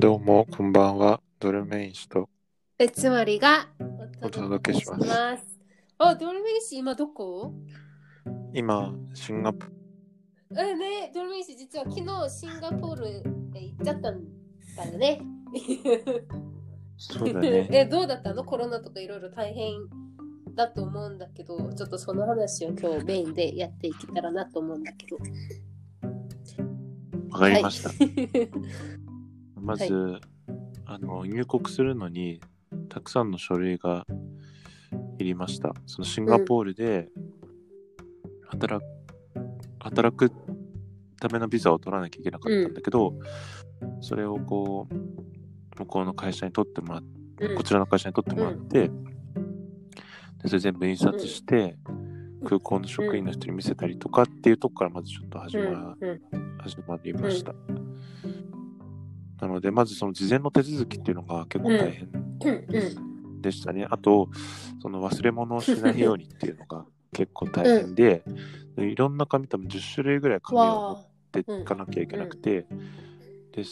どうも、こんばんは。ドルメイン氏とえつまりがお届けしますす。あ、ドルメイン氏今どこ？今、シンガポえね、ドルメイン氏実は昨日シンガポールへ行っちゃったんだよね。そうだね。え、どうだったの？コロナとかいろいろ大変だと思うんだけど、ちょっとその話を今日メインでやっていけたらなと思うんだけど。わかりました。はい。まず、あの、入国するのに、たくさんの書類がいりました。そのシンガポールで働く、働くためのビザを取らなきゃいけなかったんだけど、それをこう、向こうの会社に取ってもらっうん。こちらの会社に取ってもらって、でそれ全部印刷して、空港の職員の人に見せたりとかっていうとこからまずちょっと始うん。ま,、うん。始まりました。なので、まずその事前の手続きっていうのが結構大変うんうんでしたね。あと、その忘れ物をしないようにっていうのが結構大変で、でいろんな紙、多分10種類ぐらい紙を持。っていかなきゃいけなくて、で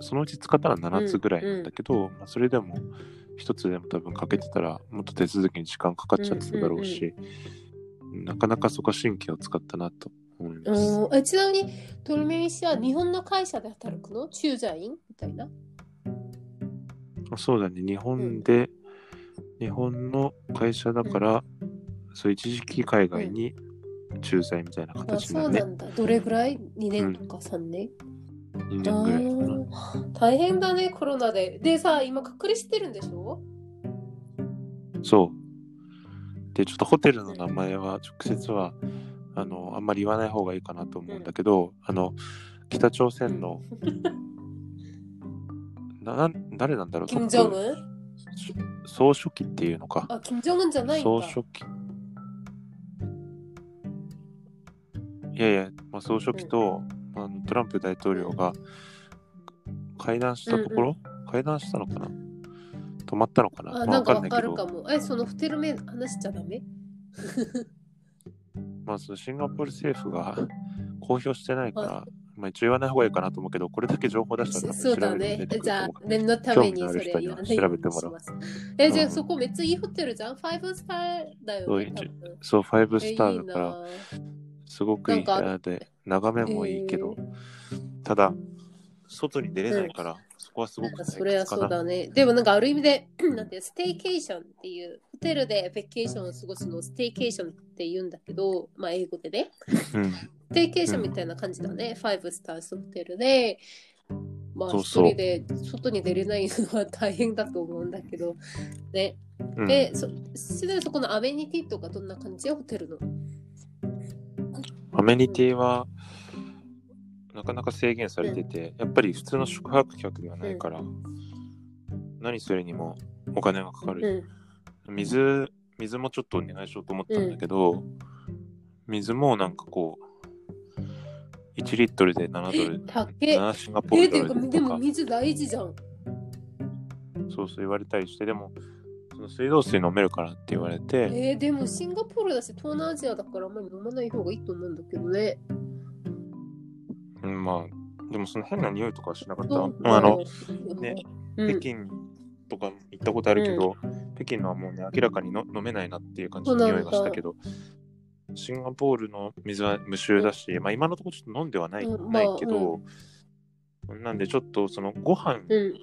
そのうち使ったら7つぐらいなんだけど、まあ、それでも一つでも多分欠けてたらもっと手続きに時間かかっちゃってただろうし、なかなかそこは神経を使ったなと思います。うんえちなみにドルメイン氏は日本の会社で働くの？駐在員みたいな？そうだね、日本で、日本の会社だから、そう一時期海外に駐在みたいなあ形だねそうな。んだ。どれぐらい ?2 年とか3年、2年ぐらいかな。大変だね、コロナで。でさ、今隔離してるんでしょ？そう。で、ちょっとホテルの名前は直接は、あの、あんまり言わない方がいいかなと思うんだけど、あの、北朝鮮の、な誰なんだろう？キム・ジョントッウンプ総書記っていうのか。あ、キム・ジョンウンじゃない。総書記。いやいや、まあ、総書記と、あのトランプ大統領が会談したところ、会談したのかな？止まったのかな？あ、まあ、なんかわかるかも。え、そのホテル名話しちゃダメ？まあ、そのシンガポール政府が公表してないから、まあ、一応言わない方がいいかなと思うけど、これだけ情報出したらそうだね。じゃあ、念のためにそれ言わないようにします。え、じゃあうん。そこめっちゃいいホテルじゃん ?5 スターだよね。そう一多分。そう、5えスターだから、すごくいい。部屋で、眺めもいいけど、ただ、外に出れないから、そこはすごくそれはそうな。だね。でもなんかある意味で、なんて staycation っていう、ホテルで vacation を過ごすのを staycation って言うんだけど、まあ英語でね。うん staycation みたいな感じだね。5 star hotel で、まあ一人で外に出れないのは大変だと思うんだけど、ね。うんで、そしでそこのアメニティとかどんな感じホテルの？アメニティはなかなか制限されてて、やっぱり普通の宿泊客ではないから、何するにもお金がかかうる。ん。水、水もちょっとお願いしようと思ったんだけど、水もなんかこう、1リットルで7ドル、高え。7シンガポーえ、ルドルとか、も水大事じゃん。そうそう言われたりして、でも、その水道水飲めるからって言われて、えー、でもシンガポールだし東南アジアだからあんまり飲まない方がいいと思うんだけどね。うん、まあ、でもその変な匂いとかはしなかった？そうあの、うんねうん、北京とか行ったことあるけど、北京のはもうね、明らかにの飲めないなっていう感じの匂いがしたけど、シンガポールの水は無臭だし、まあ今のところちょっと飲んではない,、うんないけど、なんでちょっとそのご飯、うん。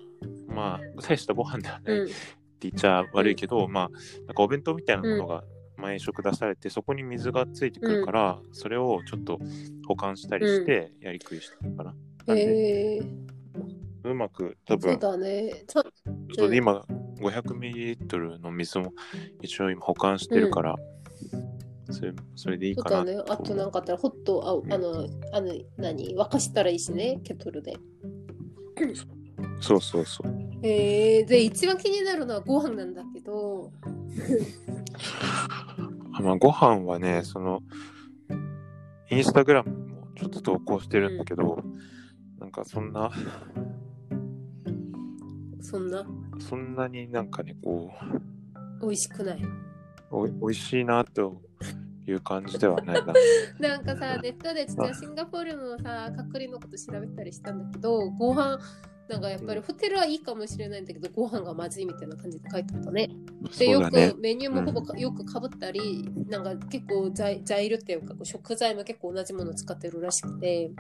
まあ大したご飯ではないってうん言っちゃ悪いけど、まあなんかお弁当みたいなものが毎食出されて、そこに水がついてくるから、それをちょっと保管したりしてやりくりしたのかな。なんで、えー、うまく多分そうだね。ちゃそう今 500ml の水も一応今保管してるから、それそれでいいそう。かなだね。あとなんかあったらホット、ああの、あの、何？沸かしたらいいしね、ケトルで。そうそうそう。えー、で、一番気になるのはご飯なんだけど、あまあご飯はねそのインスタグラムもちょっと投稿してるんだけど、なんかそんなそんな？そんなになんかねこ美味しくない？うおいおいしいなという感じではないな。なんかさ、ネットでちょっとシンガポールのさ、隔離のこと調べたりしたんだけど、ご飯、なんかやっぱりホテルはいいかもしれないんだけど、ご飯がまずいみたいな感じで書いてあったね。そで、よく。メニューもほぼか、よくかぶったり、なんか結構材材料っていうか、こう食材も結構同じものを使ってるらしくて、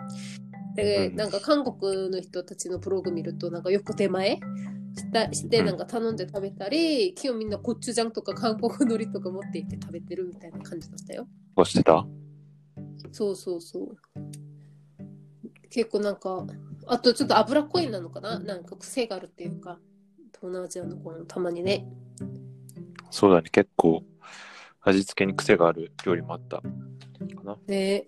で、うんなんか韓国の人たちのブログ見ると、なんかよく出前したして、うんなんか頼んで食べたり、今日みんなコチュジャンとか韓国海苔とか持って行って食べてるみたいな感じだったよ。どうしてた？そうそうそう。結構なんか、あとちょっと脂っこいなのかな？なんか癖があるっていうか、東南アジアの子のたまにね。そうだね。結構味付けに癖がある料理もあったかな。ね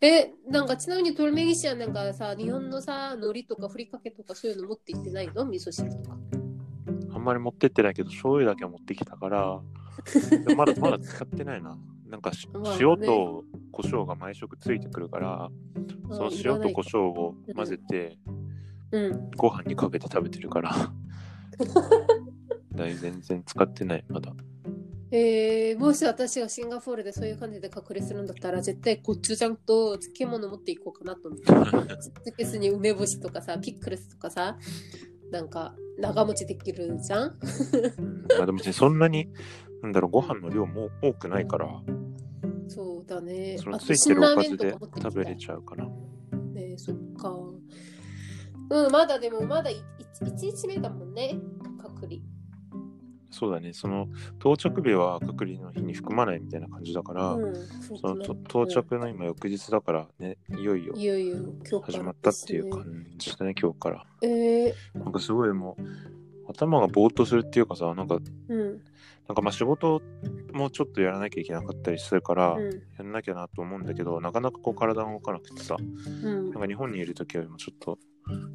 え、なんかちなみにトルメギシはなんかさ、日本のさ、海苔とかふりかけとかそういうの持って行ってないの？味噌汁とか。あんまり持ってってないけど、醤油だけ持ってきたから、まだまだ使ってないな。なんかし、ま塩と胡椒が毎食ついてくるから、その塩と胡椒を混ぜて、うん。ご飯にかけて食べてるから。だい全然使ってない、まだ。えー、もし私がシンガポールでそういう感じで隔離するんだったら絶対コチュジャンと漬物持っていこうかなと思って。漬け酢に梅干しとかさ、ピックルスとかさ、なんか長持ちできるじゃん？うんまあでもね、そんなに、なんだろう、ご飯の量も多くないから、そうだね。そのついてるおかずで食べれちゃうから。ねそっか。うん、まだでもまだ1日目だもんね、隔離。そうだね、その到着日は隔離の日に含まないみたいな感じだから、うん、そのと到着の今翌日だからね、いよいよ始まったっていう感じだね、今日から。えなんかすごいもう、頭がぼーっとするっていうかさ、なんか、ー、うん、なんかまあ仕事もちょっとやらなきゃいけなかったりするから、うん、やんなきゃなと思うんだけど、なかなかこう体が動かなくてさ、うん。なん。か日本にいる時よりもちょっと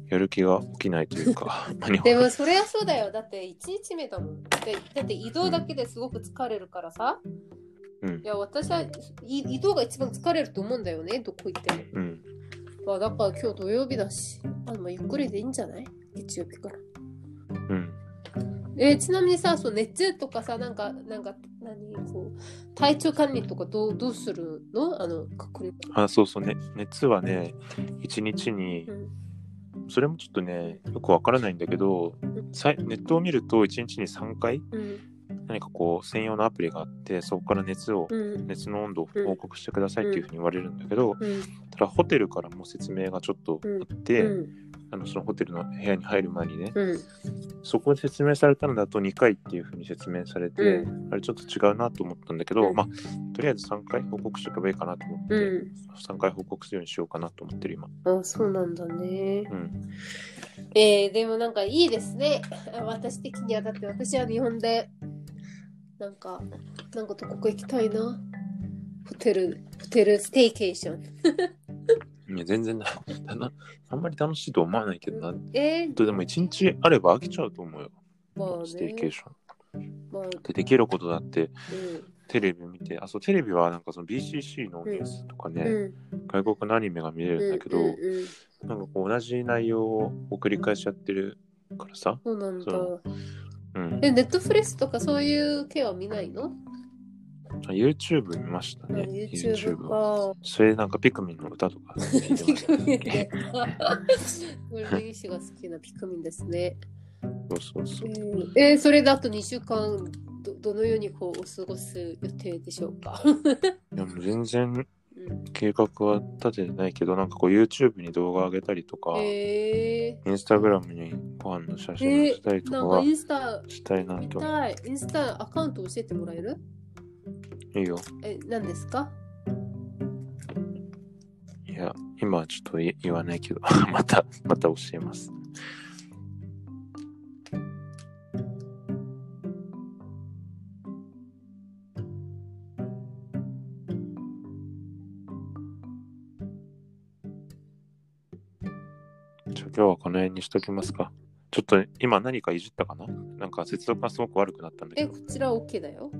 やる気が起きないというか、でもそりゃそうだよ。だって1日目だもん。でだって移動だけですごく疲れるからさ。うんいや、私はい移動が一番疲れると思うんだよね、どこ行っても。うん。まあ、だから今日土曜日だし、あまあゆっくりでいいんじゃない？月曜日から。うん。えーちなみにさ、そう熱とかさ、なんか、なんか、何、こう、体調管理とかどうどうするの？あの。あ、そうそうね。熱はね、1日にう、んそれもちょっとね、よくわからないんだけど、さいネットを見ると1日に3回うん。何かこう専用のアプリがあって、そこから熱を、うん。熱の温度を報告してくださいっていうふうに言われるんだけど、うん。ただホテルからも説明がちょっとあって、うんあのそのホテルの部屋に入る前にね、うんそこで説明されたのだと2回っていうふうに説明されて、うあれちょっと違うなと思ったんだけど、うんまあ、とりあえず3回報告しておけばいいかなと思って、うん3回報告するようにしようかなと思ってる今。あそうなんだね。うん。えー、でもなんかいいですね。あ 私的にはだって私は日本でなんかなんかどこか行きたいな。ホテルホテルステイケーション。いや、全然な、なあんまり楽しいと思わないけどな。えー、とでも1日あれば飽きちゃうと思うよ。まあね。ステイケーション。まあ、でできることだってうテレビ見て、あ、そう、テレビはなんかその BCC のニュースとかね、ん。うん。外国のアニメが見れるんだけど、うんなんかこう同じ内容を繰り返しやってるからさ。そうなんだそ。うん。え、ネットフレスとかそういう系は見ないの？あ YouTube 見ましたあね。?YouTube をか。それなんかピクミンの歌とか聞いてまピクミンね。これ根岸が好きなピクミンですね。そうそうそう。えー、それだと2週間どどのようにこうお過ごす予定でしょうか、いやもう全然うん、計画は立ててないけど、なんかこう YouTube に動画上げたりとか、えインスタグラムにご飯の写ー、真をえしたりとかはなんかインスタしたいな見と。インスタアカウント教えてもらえる？いいよ。え、何ですか？いや、今はちょっと言言わないけど、また、また教えます。じゃあ今日はこの辺にしときますか。ちょっと今何かいじったかな？なんか接続がすごく悪くなったんだけえ、どこ。ちら OK だよ。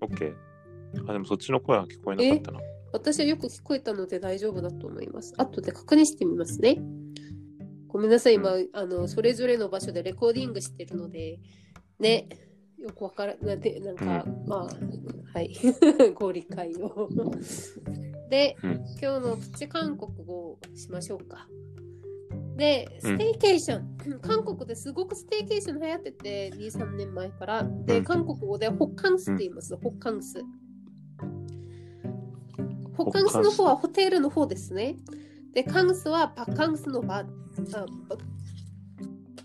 OK? あ、でもそっちの声は聞こえなかったな。私はよく聞こえたので大丈夫だと思います。後で確認してみますね。ごめんなさい、今、あの、それぞれの場所でレコーディングしてるので、ね、よくわからなんで、なんか、まあ、はい、ご理解を。で、うん今日のプチ韓国語をしましょうか。で、うんステイケーション。韓国ですごく staycation 流行ってて、2、3年前から。で、うん韓国語でホッカンスって言います。ホッカンス。ホッカンスの方はホテルの方ですね。で、캉스 はバカンスのバあバ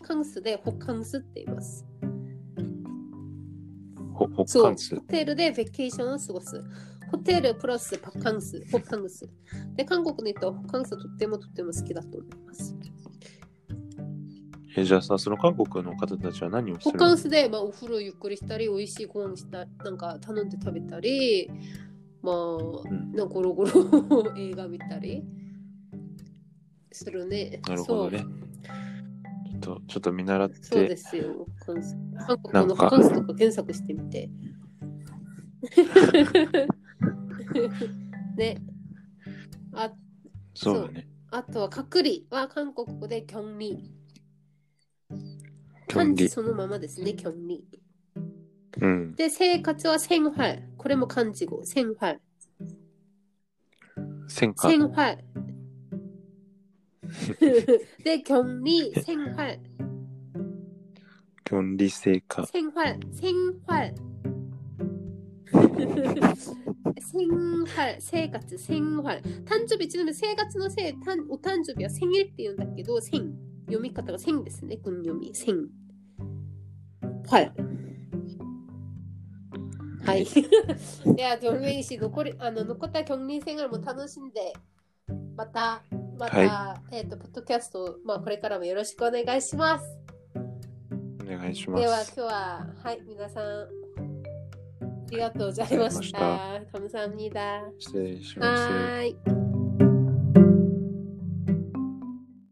カンスで 호캉스 って言います。ほホッそう、ホカンス。テルでベケーションを過ごす。ホテルプラスバカンス、ホッカンス。で、韓国に行ったらホッカンスとってもとっても好きだと思います。え、じゃあさ、その韓国の方たちは何をすホるの？カンスで、まあ、お風呂ゆっくりしたり、美味しいご飯したなんか頼んで食べたり、まあ、んなんかゴロゴロ 映画見たりするね。なるほどね。ちょっと、ちょっと見習っそう。そうでて、すよ。韓国の호캉스 とか検索してみて。ね。あそうだね。あとは、隔離は韓国語でキョンリ。キョンリ。漢字そのままですね、キョンリ。うん。で、生活は생활。これも漢字語。생활。戦火。 생활。で、キョンリ、생활。キョンリ生火。 생활。생활。생활生活、생활。誕生日、ちなみに生活のせい、たんお誕生日は생일って言うんだけど、생読み方が생ですね、軍読み。생 활。はい。では、경리 씨、残り、あの、残った경리 생활も楽しんで、また、また、はえっ、と、ポッドキャスト、まあ、これからもよろしくお願いします。お願いしまでは、す。今日は、はい、皆さん、ありがとうございました。ありがとう 감사합니다. 失礼します。 하ーい。